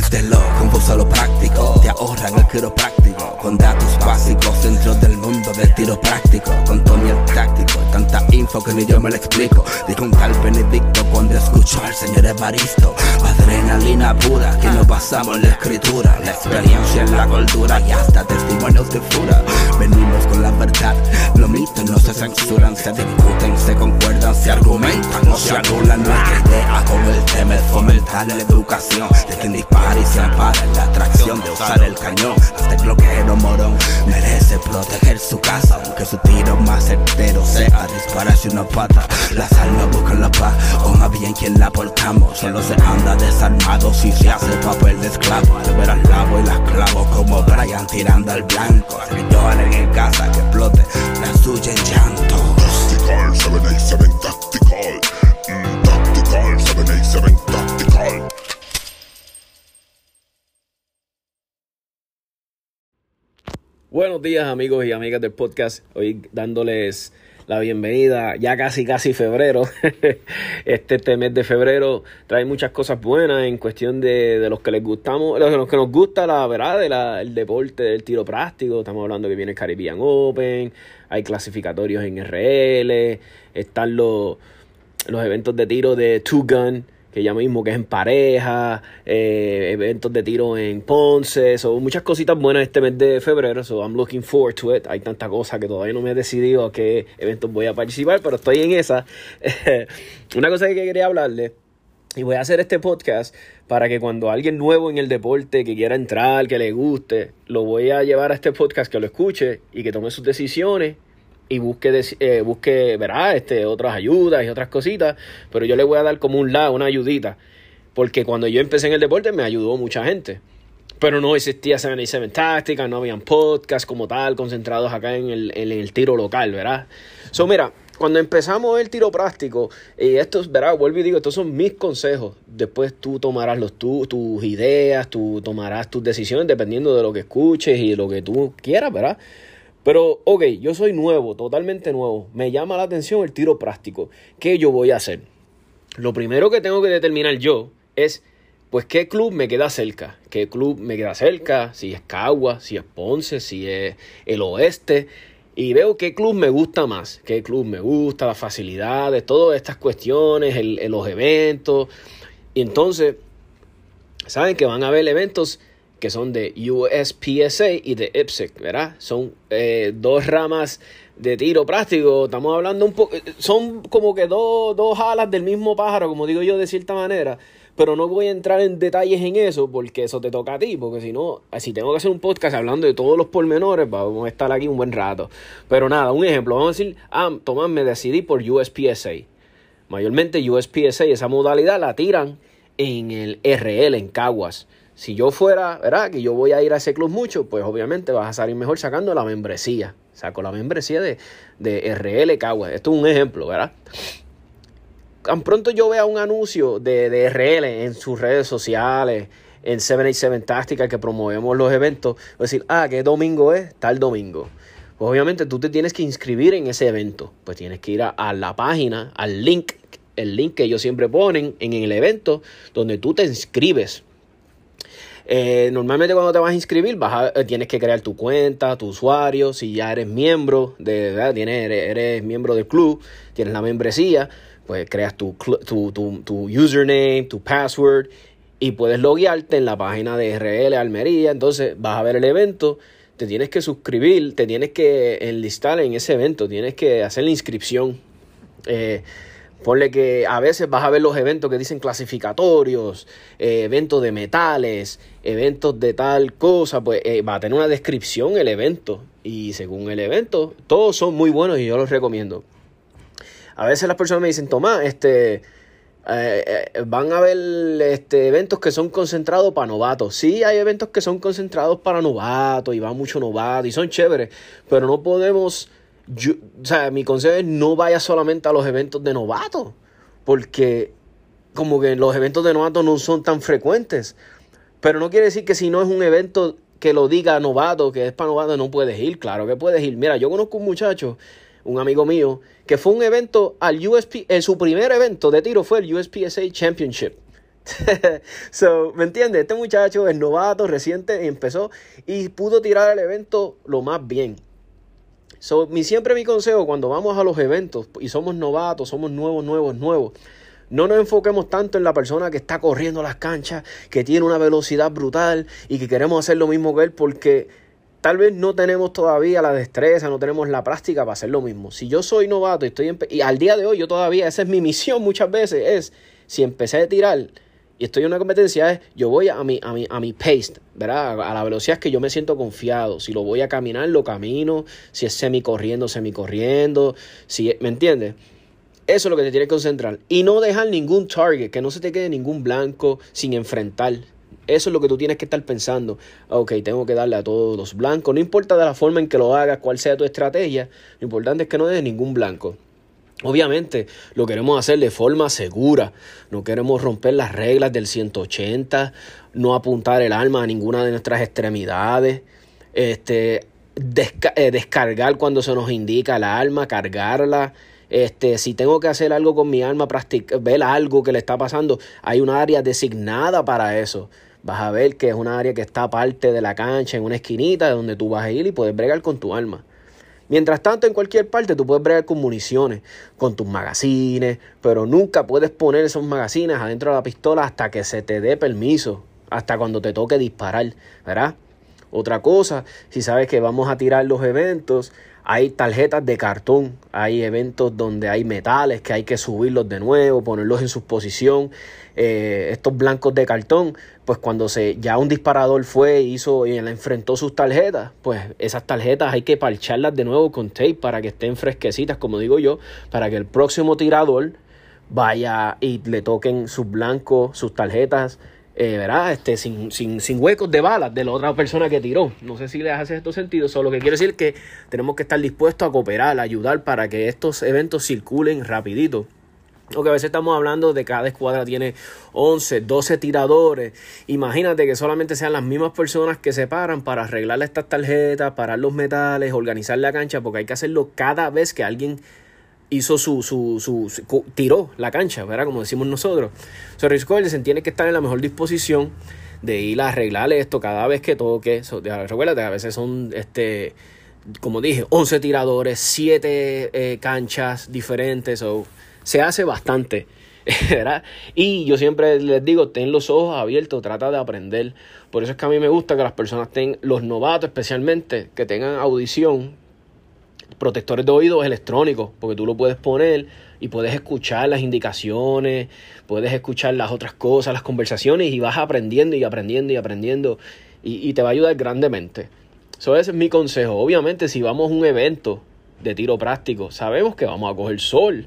Ya, desde lo confuso a lo práctico, te ahorran el quiropráctico, con datos básicos dentro del mundo del tiro práctico, con Tony el táctico, tanta info que ni yo me lo explico. Dijo un tal Benedicto cuando escuchó al señor Evaristo, adrenalina pura, que nos basamos en la escritura, la experiencia en la cultura y hasta testimonios de fura. Venimos con la verdad, los mitos no se censuran, se discuten, se concuerdan, se argumentan, no se anulan nuestra idea con el tema es fomentar la educación de quien dispara y se ampara en la atracción de usar el cañón. Hasta el morón merece proteger su casa, aunque su tiro más certero sea dispararse una pata. Las almas buscan la paz, o más bien quien la portamos. Solo se anda desarmado si se hace papel de esclavo. Al ver al lavo y las clavo como Brian tirando al blanco. Lloren en casa que explote la suya en llanto. Tactical, 787 Tactical. Mm, tactical, 787 Tactical. Buenos días amigos y amigas del podcast. Hoy dándoles la bienvenida, ya casi casi febrero. este, este mes de febrero trae muchas cosas buenas en cuestión de, de los que les gustamos, los, que nos gusta la verdad, el deporte del tiro práctico. Estamos hablando que viene el Caribbean Open, hay clasificatorios en RL, están los, los eventos de tiro de Two Gun que ya mismo que es en pareja, eh, eventos de tiro en Ponce, son muchas cositas buenas este mes de febrero, so I'm looking forward to it. Hay tanta cosa que todavía no me he decidido a qué eventos voy a participar, pero estoy en esa. Una cosa que quería hablarle y voy a hacer este podcast para que cuando alguien nuevo en el deporte que quiera entrar, que le guste, lo voy a llevar a este podcast, que lo escuche y que tome sus decisiones y busque, eh, busque verá, este, otras ayudas y otras cositas, pero yo le voy a dar como un lado, una ayudita, porque cuando yo empecé en el deporte me ayudó mucha gente. Pero no existía 77 Tácticas, no habían podcasts como tal, concentrados acá en el, en el tiro local, ¿verdad? So, mira, cuando empezamos el tiro práctico, y esto, verá, vuelvo y digo, estos son mis consejos. Después tú tomarás los, tu, tus ideas, tú tomarás tus decisiones dependiendo de lo que escuches y lo que tú quieras, ¿verdad? Pero, ok, yo soy nuevo, totalmente nuevo. Me llama la atención el tiro práctico. ¿Qué yo voy a hacer? Lo primero que tengo que determinar yo es, pues, qué club me queda cerca. ¿Qué club me queda cerca? Si es Cagua, si es Ponce, si es el Oeste. Y veo qué club me gusta más. Qué club me gusta, las facilidades, todas estas cuestiones, el, los eventos. Y entonces, saben que van a haber eventos que son de USPSA y de IPSC, ¿verdad? Son eh, dos ramas de tiro práctico, estamos hablando un poco, son como que dos, dos alas del mismo pájaro, como digo yo de cierta manera, pero no voy a entrar en detalles en eso porque eso te toca a ti, porque si no, si tengo que hacer un podcast hablando de todos los pormenores, vamos a estar aquí un buen rato. Pero nada, un ejemplo, vamos a decir, ah, Tomás, me decidí por USPSA. Mayormente USPSA, esa modalidad la tiran en el RL, en Caguas. Si yo fuera, ¿verdad? Que yo voy a ir a ese club mucho, pues obviamente vas a salir mejor sacando la membresía. Saco la membresía de, de RL Caguas. Esto es un ejemplo, ¿verdad? Tan pronto yo vea un anuncio de, de RL en sus redes sociales, en 787 Táctica que promovemos los eventos, decir, ah, ¿qué domingo es? Tal domingo. Pues obviamente tú te tienes que inscribir en ese evento. Pues tienes que ir a, a la página, al link, el link que ellos siempre ponen en el evento, donde tú te inscribes. Eh, normalmente cuando te vas a inscribir eh, tienes que crear tu cuenta, tu usuario, si ya eres miembro, de, ¿verdad? Tienes, eres, miembro del club, tienes la membresía, pues creas tu, tu, tu, tu username, tu password y puedes loguearte en la página de RL Almería, entonces vas a ver el evento, te tienes que suscribir, te tienes que enlistar en ese evento, tienes que hacer la inscripción. Eh, Ponle que a veces vas a ver los eventos que dicen clasificatorios, eh, eventos de metales, eventos de tal cosa, pues eh, va a tener una descripción el evento. Y según el evento, todos son muy buenos y yo los recomiendo. A veces las personas me dicen, Tomás, este, eh, van a haber este, eventos que son concentrados para novatos. Sí, hay eventos que son concentrados para novatos y va mucho novato y son chéveres, pero no podemos yo, o sea, mi consejo es no vaya solamente a los eventos de novatos, porque como que los eventos de novatos no son tan frecuentes. Pero no quiere decir que si no es un evento que lo diga novato, que es para novato, no puedes ir. Claro que puedes ir. Mira, yo conozco un muchacho, un amigo mío, que fue un evento al USP, en su primer evento de tiro fue el USPSA Championship. so, ¿me entiendes? Este muchacho es novato, reciente, empezó y pudo tirar el evento lo más bien. So, mi, siempre mi consejo cuando vamos a los eventos y somos novatos, somos nuevos, nuevos, nuevos, no nos enfoquemos tanto en la persona que está corriendo las canchas, que tiene una velocidad brutal y que queremos hacer lo mismo que él porque tal vez no tenemos todavía la destreza, no tenemos la práctica para hacer lo mismo. Si yo soy novato y estoy y al día de hoy yo todavía, esa es mi misión muchas veces, es si empecé a tirar y estoy en una competencia, es yo voy a mi, a mi, a mi pace, ¿verdad? A la velocidad que yo me siento confiado. Si lo voy a caminar, lo camino. Si es semi corriendo, semi corriendo. Si, ¿Me entiendes? Eso es lo que te tienes que concentrar. Y no dejar ningún target, que no se te quede ningún blanco sin enfrentar. Eso es lo que tú tienes que estar pensando. Ok, tengo que darle a todos los blancos. No importa de la forma en que lo hagas, cuál sea tu estrategia. Lo importante es que no dejes ningún blanco. Obviamente lo queremos hacer de forma segura, no queremos romper las reglas del 180, no apuntar el arma a ninguna de nuestras extremidades, este, eh, descargar cuando se nos indica el arma, cargarla, este, si tengo que hacer algo con mi practic- ver algo que le está pasando, hay una área designada para eso. Vas a ver que es una área que está aparte de la cancha, en una esquinita, donde tú vas a ir y puedes bregar con tu arma. Mientras tanto, en cualquier parte tú puedes bregar con municiones, con tus magazines, pero nunca puedes poner esos magazines adentro de la pistola hasta que se te dé permiso, hasta cuando te toque disparar, ¿verdad? Otra cosa, si sabes que vamos a tirar los eventos, hay tarjetas de cartón, hay eventos donde hay metales que hay que subirlos de nuevo, ponerlos en su posición. Eh, estos blancos de cartón, pues cuando se ya un disparador fue hizo y enfrentó sus tarjetas, pues esas tarjetas hay que parcharlas de nuevo con tape para que estén fresquecitas, como digo yo, para que el próximo tirador vaya y le toquen sus blancos, sus tarjetas, eh, ¿verdad? Este, sin, sin, sin huecos de balas de la otra persona que tiró. No sé si les hace esto sentido. Solo lo que quiero decir que tenemos que estar dispuestos a cooperar, a ayudar para que estos eventos circulen rapidito. Porque a veces estamos hablando de cada escuadra tiene 11, 12 tiradores. Imagínate que solamente sean las mismas personas que se paran para arreglar estas tarjetas, parar los metales, organizar la cancha, porque hay que hacerlo cada vez que alguien hizo su, su, su, tiró la cancha, ¿verdad? Como decimos nosotros. So, Rich Collison tiene que estar en la mejor disposición de ir a arreglar esto cada vez que toque. So, recuérdate, a veces son, este, como dije, 11 tiradores, 7 eh, canchas diferentes. So, se hace bastante. Y yo siempre les digo, ten los ojos abiertos, trata de aprender. Por eso es que a mí me gusta que las personas tengan, los novatos especialmente, que tengan audición, protectores de oídos electrónicos, porque tú lo puedes poner y puedes escuchar las indicaciones, puedes escuchar las otras cosas, las conversaciones y vas aprendiendo y aprendiendo y aprendiendo y, te va a ayudar grandemente. So, ese es mi consejo. Obviamente, si vamos a un evento de tiro práctico, sabemos que vamos a coger sol.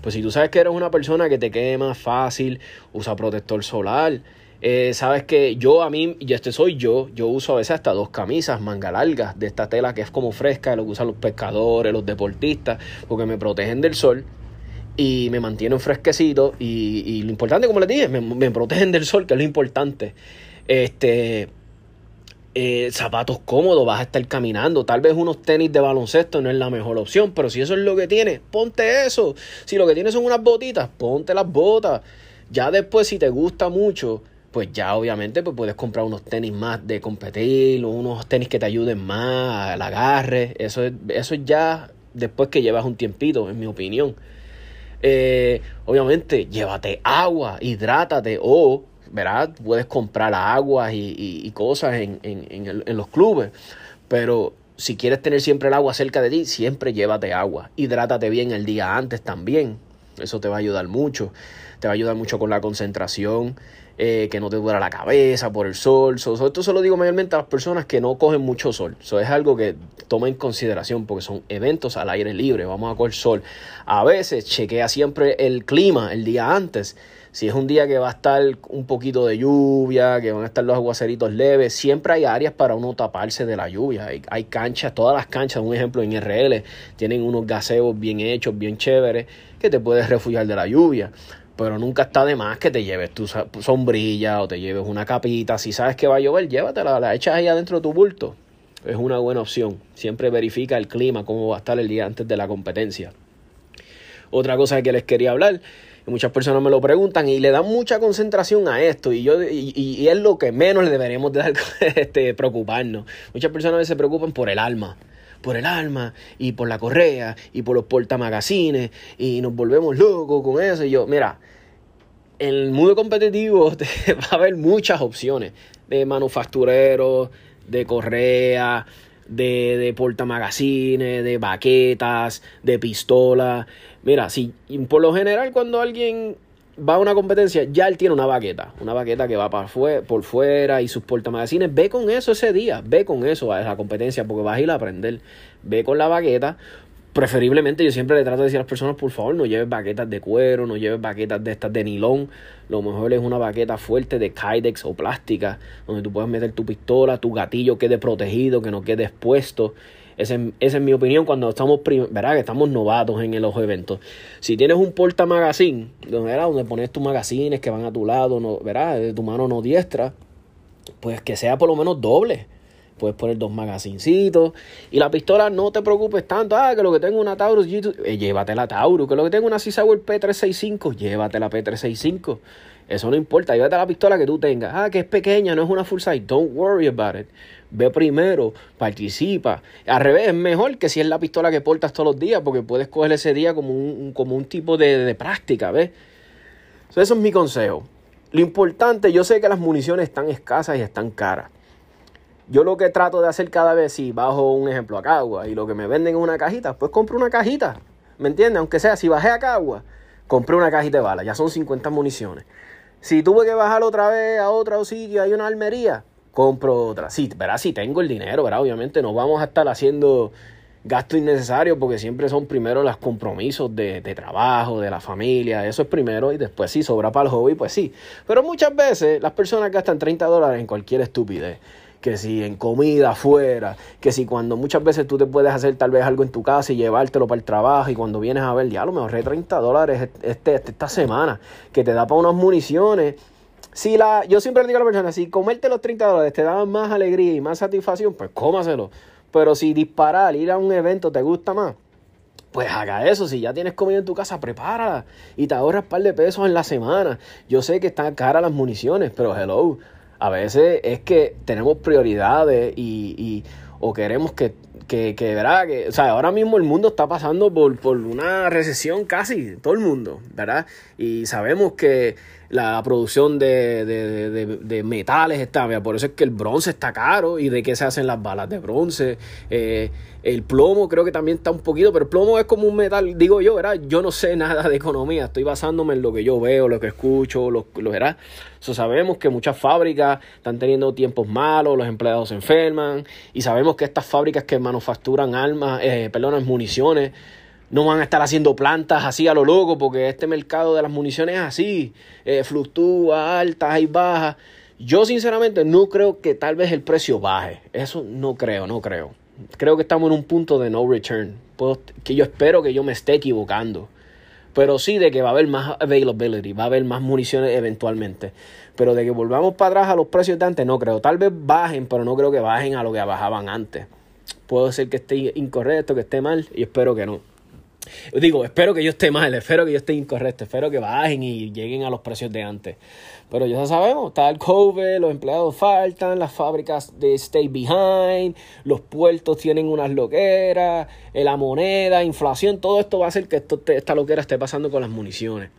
Pues si tú sabes que eres una persona que te quema fácil, usa protector solar. Eh, sabes que yo a mí, y este soy yo, yo uso a veces hasta dos camisas manga largas de esta tela que es como fresca, lo que usan los pescadores, los deportistas, porque me protegen del sol y me mantienen fresquecito. Y, lo importante, como les dije, me, me protegen del sol, que es lo importante. Este, eh, zapatos cómodos, vas a estar caminando. Tal vez unos tenis de baloncesto no es la mejor opción, pero si eso es lo que tienes, ponte eso. Si lo que tienes son unas botitas, ponte las botas. Ya después, si te gusta mucho, pues ya obviamente pues puedes comprar unos tenis más de competir, unos tenis que te ayuden más al agarre. Eso, es- eso es ya después que llevas un tiempito, en mi opinión. Eh, obviamente, llévate agua, hidrátate o, ¿verdad? Puedes comprar agua y, cosas en, en- en los clubes, pero si quieres tener siempre el agua cerca de ti, siempre llévate agua. Hidrátate bien el día antes también. Eso te va a ayudar mucho. Te va a ayudar mucho con la concentración, eh, que no te duela la cabeza por el sol. So- so- esto se lo digo mayormente a las personas que no cogen mucho sol. Eso es algo que toma en consideración porque son eventos al aire libre. Vamos a coger sol. A veces chequea siempre el clima el día antes. Si es un día que va a estar un poquito de lluvia, que van a estar los aguaceritos leves, siempre hay áreas para uno taparse de la lluvia. Hay, hay canchas, todas las canchas, un ejemplo en RL, tienen unos gaseos bien hechos, bien chéveres, que te puedes refugiar de la lluvia. Pero nunca está de más que te lleves tu sombrilla o te lleves una capita. Si sabes que va a llover, llévatela, la echas ahí adentro de tu bulto. Es una buena opción. Siempre verifica el clima, cómo va a estar el día antes de la competencia. Otra cosa que les quería hablar, muchas personas me lo preguntan y le dan mucha concentración a esto y yo y, es lo que menos le deberíamos de dar este, preocuparnos. Muchas personas se preocupan por el alma, por el alma y por la correa y por los portamagazines y nos volvemos locos con eso y yo, mira, en el mundo competitivo va a haber muchas opciones de manufactureros, de correa, de, de portamagazines, de baquetas, de pistolas. Mira, si por lo general cuando alguien va a una competencia, ya él tiene una baqueta, una baqueta que va para fue- por fuera y sus portamagazines, ve con eso ese día, ve con eso a esa competencia porque vas a ir a aprender, ve con la baqueta, preferiblemente yo siempre le trato de decir a las personas, por favor, no lleves baquetas de cuero, no lleves baquetas de estas de nilón. Lo mejor es una baqueta fuerte de Kydex o plástica, donde tú puedes meter tu pistola, tu gatillo quede protegido, que no quede expuesto. Esa es, esa es mi opinión cuando estamos, ¿verdad? Que estamos novatos en los eventos. Si tienes un porta magazine, ¿verdad? donde pones tus magazines que van a tu lado, no, ¿verdad? De tu mano no diestra, pues que sea por lo menos doble. Puedes poner dos magazincitos. Y la pistola no te preocupes tanto. Ah, que lo que tengo una Taurus G2. Eh, llévate la Taurus. Que lo que tengo una Sauer P365. Llévate la P365. Eso no importa. Llévate la pistola que tú tengas. Ah, que es pequeña, no es una full size. Don't worry about it. Ve primero, participa. Al revés, es mejor que si es la pistola que portas todos los días, porque puedes coger ese día como un, como un tipo de, de práctica, ¿ves? So, eso es mi consejo. Lo importante, yo sé que las municiones están escasas y están caras. Yo lo que trato de hacer cada vez, si bajo un ejemplo a Cagua y lo que me venden es una cajita, pues compro una cajita. ¿Me entiendes? Aunque sea, si bajé a Cagua, compré una cajita de balas, ya son 50 municiones. Si tuve que bajar otra vez a otro sitio, hay una almería, compro otra. Sí, verás, si tengo el dinero, ¿verdad? Obviamente no vamos a estar haciendo gasto innecesario porque siempre son primero los compromisos de, de trabajo, de la familia, eso es primero y después sí, sobra para el hobby, pues sí. Pero muchas veces las personas gastan 30 dólares en cualquier estupidez. Que si en comida afuera, que si cuando muchas veces tú te puedes hacer tal vez algo en tu casa y llevártelo para el trabajo y cuando vienes a ver, ya lo me ahorré 30 dólares este, este- esta semana, que te da para unas municiones. Si la, yo siempre digo a la persona, si comerte los 30 dólares te da más alegría y más satisfacción, pues cómaselo. Pero si disparar, ir a un evento te gusta más, pues haga eso. Si ya tienes comida en tu casa, prepárala y te ahorras un par de pesos en la semana. Yo sé que están caras las municiones, pero hello. A veces es que tenemos prioridades y, y- o queremos que, que, que, ¿verdad? Que, o sea, ahora mismo el mundo está pasando por, por una recesión casi, todo el mundo, ¿verdad? Y sabemos que la producción de, de- de- de- metales está, mira, por eso es que el bronce está caro y de qué se hacen las balas de bronce. Eh, el plomo creo que también está un poquito, pero el plomo es como un metal, digo yo, ¿verdad? Yo no sé nada de economía, estoy basándome en lo que yo veo, lo que escucho, lo, lo ¿verdad? So, sabemos que muchas fábricas están teniendo tiempos malos, los empleados se enferman y sabemos que estas fábricas que manufacturan armas, eh, perdón, municiones, no van a estar haciendo plantas así a lo loco porque este mercado de las municiones es así, eh, fluctúa, altas y bajas. Yo sinceramente no creo que tal vez el precio baje, eso no creo, no creo. Creo que estamos en un punto de no return, Puedo- que yo espero que yo me esté equivocando. Pero sí de que va a haber más availability, va a haber más municiones eventualmente. Pero de que volvamos para atrás a los precios de antes, no creo. Tal vez bajen, pero no creo que bajen a lo que bajaban antes. Puede ser que esté incorrecto, que esté mal, y espero que no. Digo, espero que yo esté mal, espero que yo esté incorrecto, espero que bajen y lleguen a los precios de antes. Pero ya sabemos, está el COVID, los empleados faltan, las fábricas de stay behind, los puertos tienen unas loqueras, la moneda, inflación, todo esto va a hacer que esto, esta loquera esté pasando con las municiones.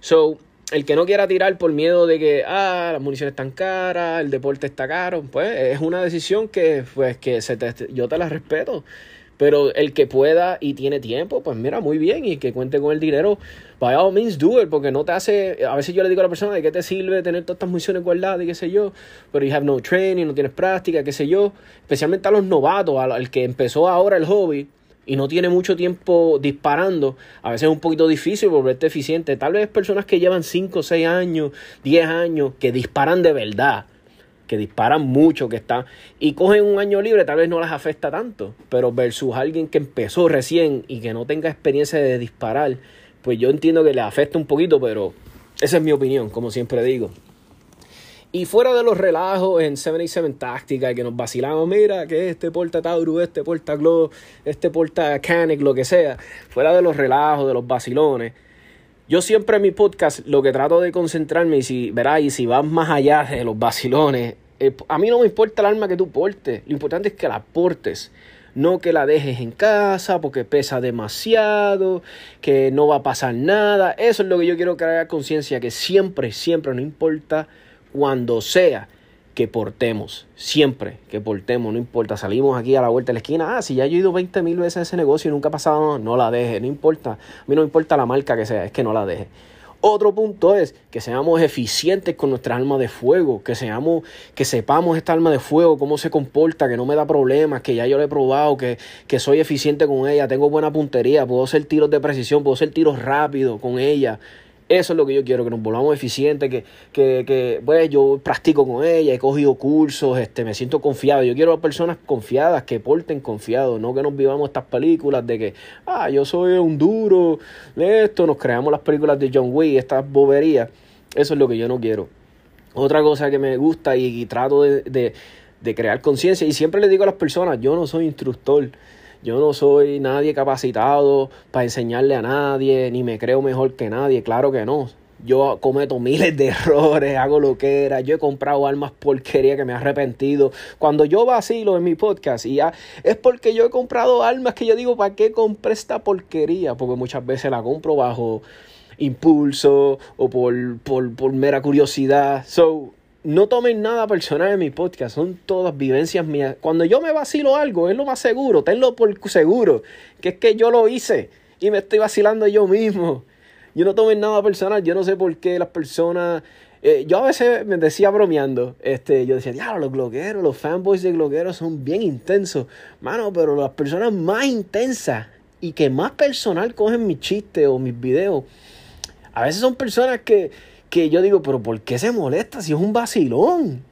So, el que no quiera tirar por miedo de que, ah, las municiones están caras, el deporte está caro, pues es una decisión que, pues, que se yo te la respeto. Pero el que pueda y tiene tiempo, pues mira, muy bien, y que cuente con el dinero, by all means do it, porque no te hace, a veces yo le digo a la persona, ¿de qué te sirve tener todas estas municiones guardadas y qué sé yo? Pero you have no training, no tienes práctica, qué sé yo, especialmente a los novatos, al que empezó ahora el hobby, y no tiene mucho tiempo disparando, a veces es un poquito difícil volverte eficiente. Tal vez personas que llevan 5, 6 años, 10 años, que disparan de verdad, que disparan mucho, que están y cogen un año libre, tal vez no les afecta tanto, pero versus alguien que empezó recién y que no tenga experiencia de disparar, pues yo entiendo que le afecta un poquito, pero esa es mi opinión, como siempre digo. Y fuera de los relajos en 77 Táctica, que nos vacilamos, mira, que este porta Tauru, este porta Glow, este porta Canic, lo que sea, fuera de los relajos, de los vacilones, yo siempre en mi podcast lo que trato de concentrarme, y si verás, y si vas más allá de los vacilones, eh, a mí no me importa el arma que tú portes, lo importante es que la portes. No que la dejes en casa porque pesa demasiado, que no va a pasar nada. Eso es lo que yo quiero crear conciencia, que siempre, siempre, no importa cuando sea que portemos, siempre que portemos, no importa, salimos aquí a la vuelta de la esquina, ah, si ya yo he ido 20 mil veces a ese negocio y nunca ha pasado, no la deje, no importa, a mí no importa la marca que sea, es que no la deje. Otro punto es que seamos eficientes con nuestra arma de fuego, que seamos, que sepamos esta arma de fuego, cómo se comporta, que no me da problemas, que ya yo lo he probado, que, que soy eficiente con ella, tengo buena puntería, puedo hacer tiros de precisión, puedo hacer tiros rápidos con ella. Eso es lo que yo quiero, que nos volvamos eficientes, que, que, que pues, yo practico con ella, he cogido cursos, este, me siento confiado. Yo quiero personas confiadas, que porten confiados, no que nos vivamos estas películas de que, ah, yo soy un duro, de esto, nos creamos las películas de John Wick, estas boberías. Eso es lo que yo no quiero. Otra cosa que me gusta y, trato de, de, de crear conciencia, y siempre le digo a las personas, yo no soy instructor. Yo no soy nadie capacitado para enseñarle a nadie, ni me creo mejor que nadie, claro que no. Yo cometo miles de errores, hago lo que era, yo he comprado armas porquería que me he arrepentido. Cuando yo vacilo en mi podcast y ya, es porque yo he comprado armas que yo digo, ¿para qué compré esta porquería? Porque muchas veces la compro bajo impulso o por, por, por mera curiosidad. So, no tomen nada personal en mi podcast, son todas vivencias mías. Cuando yo me vacilo algo, es lo más seguro, tenlo por seguro, que es que yo lo hice y me estoy vacilando yo mismo. Yo no tomen nada personal, yo no sé por qué las personas... Eh, yo a veces me decía bromeando, este, yo decía, diablo, los blogueros, los fanboys de blogueros son bien intensos. Mano, pero las personas más intensas y que más personal cogen mis chistes o mis videos, a veces son personas que que yo digo, pero ¿por qué se molesta si es un vacilón?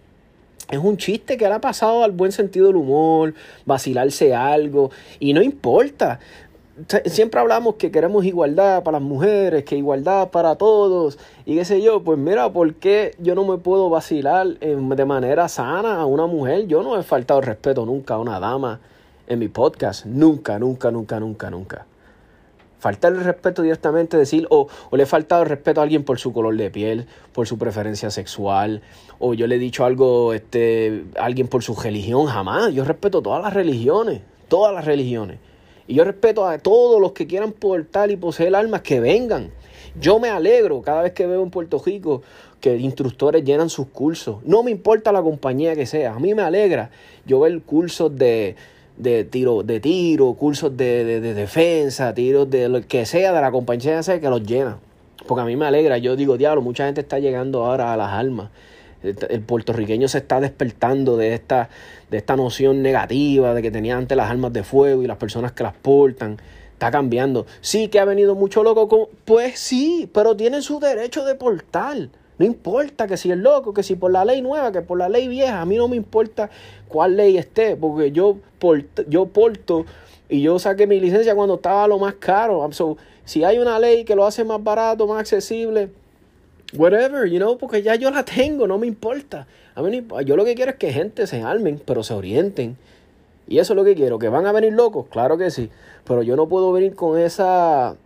Es un chiste que le ha pasado al buen sentido del humor, vacilarse algo, y no importa. Siempre hablamos que queremos igualdad para las mujeres, que igualdad para todos, y qué sé yo, pues mira, ¿por qué yo no me puedo vacilar de manera sana a una mujer? Yo no he faltado respeto nunca a una dama en mi podcast, nunca, nunca, nunca, nunca, nunca faltarle respeto directamente, decir, o, le he faltado respeto a alguien por su color de piel, por su preferencia sexual, o yo le he dicho algo este, a alguien por su religión, jamás. Yo respeto todas las religiones, todas las religiones. Y yo respeto a todos los que quieran portar y poseer armas que vengan. Yo me alegro cada vez que veo en Puerto Rico que instructores llenan sus cursos. No me importa la compañía que sea. A mí me alegra yo ver cursos de de tiro, de tiro, cursos de, defensa, tiros de lo que sea, de la compañía sea que los llena. Porque a mí me alegra, yo digo, diablo, mucha gente está llegando ahora a las armas. El, puertorriqueño se está despertando de esta, de esta noción negativa de que tenía antes las armas de fuego y las personas que las portan. Está cambiando. Sí que ha venido mucho loco. Con, pues sí, pero tienen su derecho de portar. No importa que si es loco, que si por la ley nueva, que por la ley vieja, a mí no me importa cuál ley esté, porque yo, porto, yo porto y yo saqué mi licencia cuando estaba lo más caro. si hay una ley que lo hace más barato, más accesible, whatever, you know, porque ya yo la tengo, no me importa. A mí yo lo que quiero es que gente se armen, pero se orienten. Y eso es lo que quiero, que van a venir locos, claro que sí, pero yo no puedo venir con esa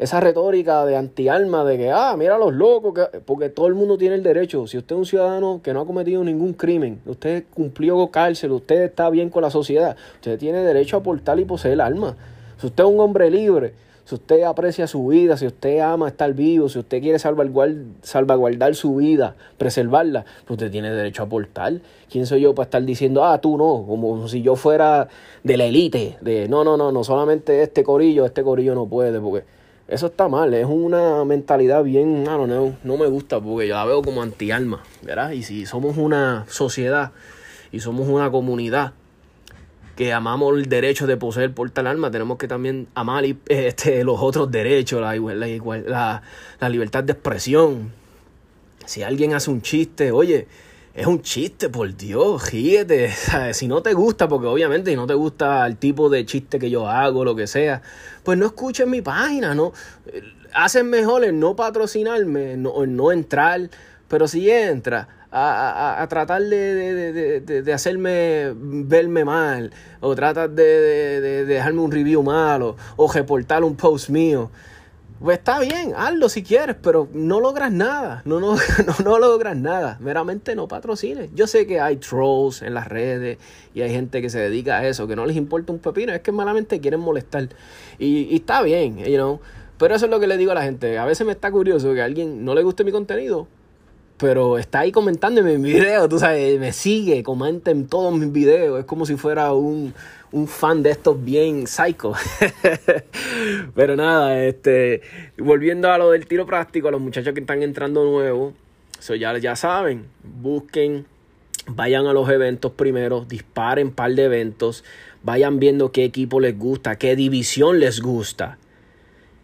esa retórica de anti-alma de que, ah, mira los locos, que... porque todo el mundo tiene el derecho. Si usted es un ciudadano que no ha cometido ningún crimen, usted cumplió con cárcel, usted está bien con la sociedad, usted tiene derecho a portar y poseer alma. Si usted es un hombre libre, si usted aprecia su vida, si usted ama estar vivo, si usted quiere salvaguardar, salvaguardar su vida, preservarla, pues usted tiene derecho a aportar. ¿Quién soy yo para estar diciendo, ah, tú no? Como si yo fuera de la élite, de no, no, no, no solamente este corillo, este corillo no puede, porque eso está mal, es una mentalidad bien, no, no, me gusta porque yo la veo como anti-alma, ¿verdad? Y si somos una sociedad y somos una comunidad que amamos el derecho de poseer por tal alma, tenemos que también amar este, los otros derechos, la, la, la libertad de expresión. Si alguien hace un chiste, oye, es un chiste, por Dios, ríete. Si no te gusta, porque obviamente si no te gusta el tipo de chiste que yo hago, lo que sea, pues no escuches mi página, ¿no? Hacen mejor en no patrocinarme, no, en no entrar, pero si entra a, a, tratar de, de, hacerme verme mal, o tratas de, dejarme un review malo, o reportar un post mío, pues está bien, hazlo si quieres, pero no logras nada. No, no, no, logras nada. Meramente no patrocines. Yo sé que hay trolls en las redes y hay gente que se dedica a eso, que no les importa un pepino, es que malamente quieren molestar. Y, está bien, you know. Pero eso es lo que le digo a la gente. A veces me está curioso que a alguien no le guste mi contenido, pero está ahí comentándome en mi video, tú sabes, me sigue, comenta en todos mis videos. Es como si fuera un un fan de estos bien psycho. Pero nada, este, volviendo a lo del tiro práctico, a los muchachos que están entrando nuevos, eso ya, ya saben, busquen, vayan a los eventos primero, disparen un par de eventos, vayan viendo qué equipo les gusta, qué división les gusta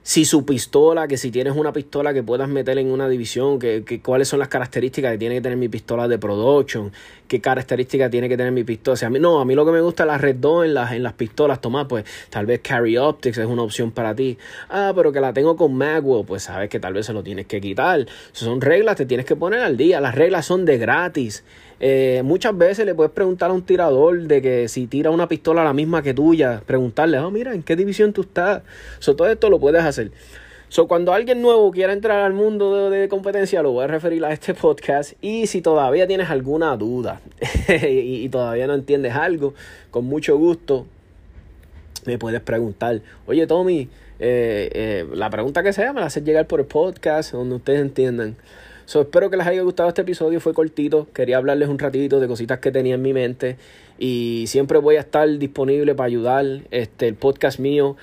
si su pistola, que si tienes una pistola que puedas meter en una división, que, cuáles son las características que tiene que tener mi pistola de production, qué características tiene que tener mi pistola. a mí, no, a mí lo que me gusta es la Red 2 en las, en las pistolas, toma, pues tal vez Carry Optics es una opción para ti. Ah, pero que la tengo con Magwell, pues sabes que tal vez se lo tienes que quitar. Son reglas, te tienes que poner al día. Las reglas son de gratis. Eh, muchas veces le puedes preguntar a un tirador de que si tira una pistola la misma que tuya, preguntarle, oh, mira, ¿en qué división tú estás? So, todo esto lo puedes hacer. So, cuando alguien nuevo quiera entrar al mundo de, competencia, lo voy a referir a este podcast. Y si todavía tienes alguna duda y, todavía no entiendes algo, con mucho gusto me puedes preguntar, oye Tommy, eh, eh, la pregunta que sea me la haces llegar por el podcast, donde ustedes entiendan. So, espero que les haya gustado este episodio, fue cortito, quería hablarles un ratito de cositas que tenía en mi mente y siempre voy a estar disponible para ayudar. Este, el podcast mío,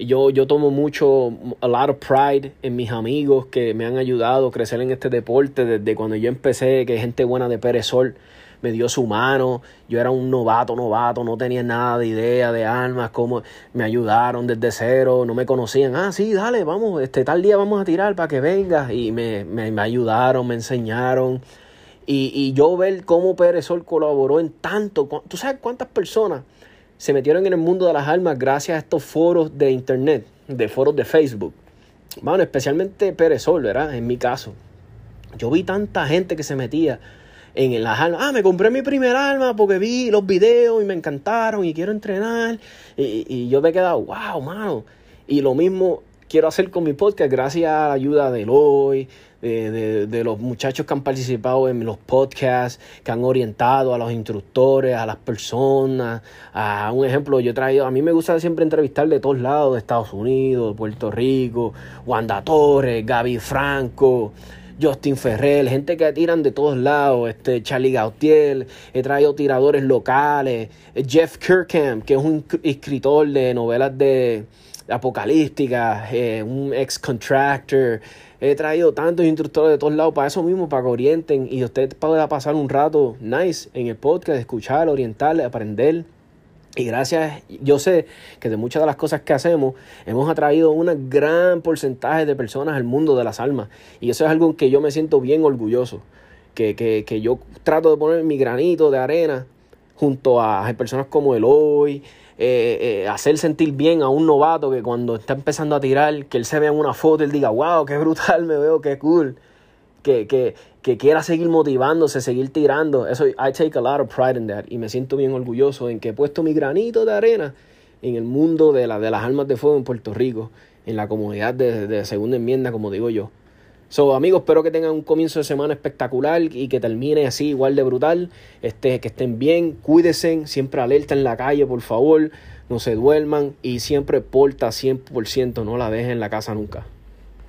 yo, yo tomo mucho, a lot of pride en mis amigos que me han ayudado a crecer en este deporte desde cuando yo empecé, que gente buena de Pérez Sol me dio su mano. Yo era un novato, novato, no tenía nada de idea de armas, cómo me ayudaron desde cero, no me conocían. Ah, sí, dale, vamos, este tal día vamos a tirar para que vengas. Y me, me, ayudaron, me enseñaron. Y, y, yo ver cómo Pérez Sol colaboró en tanto. ¿Tú sabes cuántas personas se metieron en el mundo de las armas gracias a estos foros de internet, de foros de Facebook? Bueno, especialmente Pérez Sol, ¿verdad? En mi caso. Yo vi tanta gente que se metía en las armas. Ah, me compré mi primer arma porque vi los videos y me encantaron y quiero entrenar. Y, yo me he quedado, wow, mano. Y lo mismo quiero hacer con mi podcast gracias a la ayuda de Eloy, de, de, los muchachos que han participado en los podcasts, que han orientado a los instructores, a las personas. A un ejemplo, yo he traído, a mí me gusta siempre entrevistar de todos lados, de Estados Unidos, de Puerto Rico, Wanda Torres, Gaby Franco. Justin Ferrell, gente que tiran de todos lados, este Charlie Gautier, he traído tiradores locales, Jeff Kirkham, que es un escritor de novelas de apocalípticas, eh, un ex contractor, he traído tantos instructores de todos lados para eso mismo, para que orienten y usted pueda pasar un rato nice en el podcast, escuchar, orientarle, aprender. Y gracias, yo sé que de muchas de las cosas que hacemos hemos atraído un gran porcentaje de personas al mundo de las almas. Y eso es algo que yo me siento bien orgulloso. Que, que, que yo trato de poner mi granito de arena junto a personas como Eloy, eh, eh, hacer sentir bien a un novato que cuando está empezando a tirar, que él se vea en una foto, él diga, wow, qué brutal me veo, qué cool. que, que, que quiera seguir motivándose, seguir tirando. Eso, I take a lot of pride in that. Y me siento bien orgulloso en que he puesto mi granito de arena en el mundo de, la, de las armas de fuego en Puerto Rico, en la comunidad de, de segunda enmienda, como digo yo. So, amigos, espero que tengan un comienzo de semana espectacular y que termine así igual de brutal. Este, que estén bien, cuídense, siempre alerta en la calle, por favor, no se duerman y siempre porta 100%, no la dejen en la casa nunca.